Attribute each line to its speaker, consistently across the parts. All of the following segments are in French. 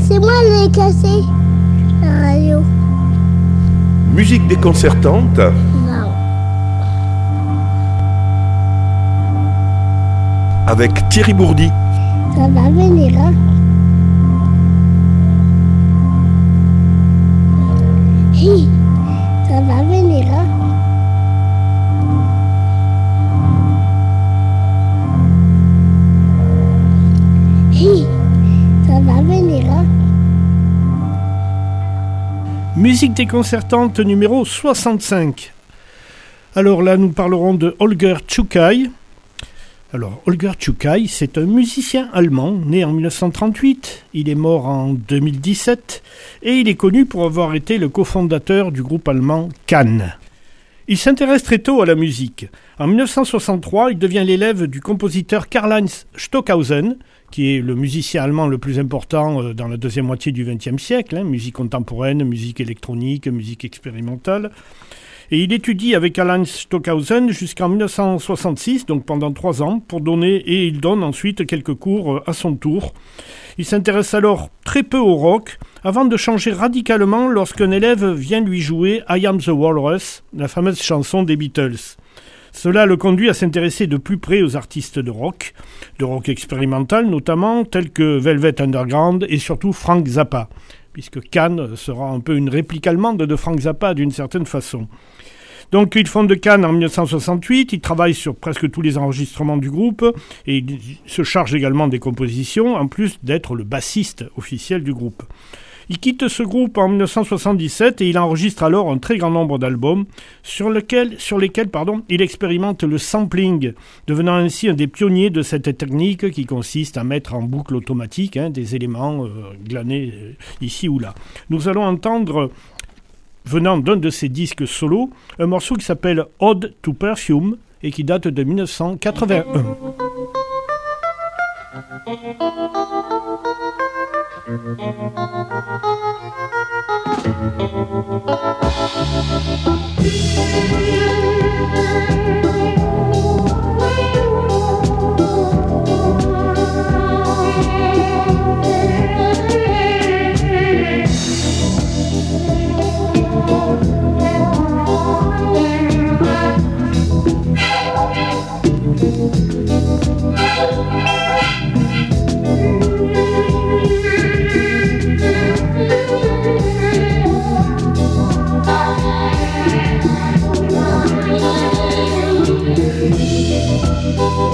Speaker 1: C'est moi qui ai cassé la radio.
Speaker 2: Musique déconcertante
Speaker 1: Non.
Speaker 2: avec Thierry Bourdi.
Speaker 1: Ça va venir, hein Hi, ça va venir, hein
Speaker 3: Musique déconcertante numéro 65. Alors là, nous parlerons de Holger Tschukay. Alors, Holger Tschukay, c'est un musicien allemand né en 1938. Il est mort en 2017 et il est connu pour avoir été le cofondateur du groupe allemand Cannes. Il s'intéresse très tôt à la musique. En 1963, il devient l'élève du compositeur Karl-Heinz Stockhausen, qui est le musicien allemand le plus important euh, dans la deuxième moitié du XXe siècle, hein, musique contemporaine, musique électronique, musique expérimentale. Et il étudie avec Karl-Heinz Stockhausen jusqu'en 1966, donc pendant trois ans, pour donner, et il donne ensuite quelques cours euh, à son tour. Il s'intéresse alors très peu au rock, avant de changer radicalement lorsqu'un élève vient lui jouer I Am the Walrus, la fameuse chanson des Beatles. Cela le conduit à s'intéresser de plus près aux artistes de rock, de rock expérimental notamment, tels que Velvet Underground et surtout Frank Zappa, puisque Cannes sera un peu une réplique allemande de Frank Zappa d'une certaine façon. Donc il fonde Cannes en 1968, il travaille sur presque tous les enregistrements du groupe et il se charge également des compositions, en plus d'être le bassiste officiel du groupe. Il quitte ce groupe en 1977 et il enregistre alors un très grand nombre d'albums sur, lesquels il expérimente le sampling, devenant ainsi un des pionniers de cette technique qui consiste à mettre en boucle automatique hein, des éléments euh, glanés euh, ici ou là. Nous allons entendre, venant d'un de ses disques solo, un morceau qui s'appelle Ode to Perfume et qui date de 1981. Thank you. Música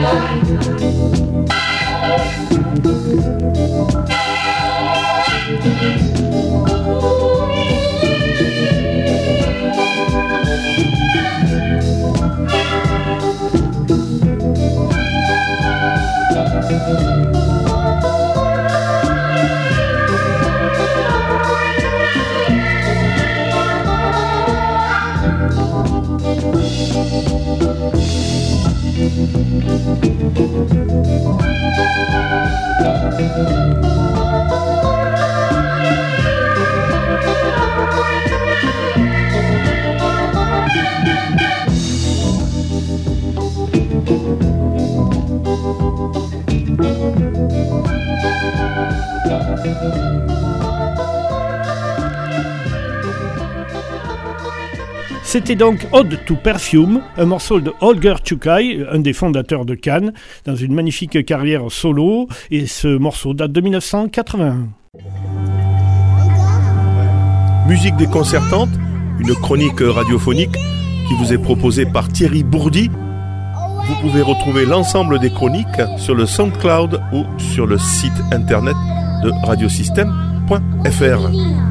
Speaker 3: Thank Thank C'était donc Ode to Perfume, un morceau de Holger Chukai, un des fondateurs de Cannes, dans une magnifique carrière solo, et ce morceau date de 1981.
Speaker 2: Musique déconcertante, une chronique radiophonique qui vous est proposée par Thierry Bourdi. Vous pouvez retrouver l'ensemble des chroniques sur le SoundCloud ou sur le site internet de radiosystème.fr.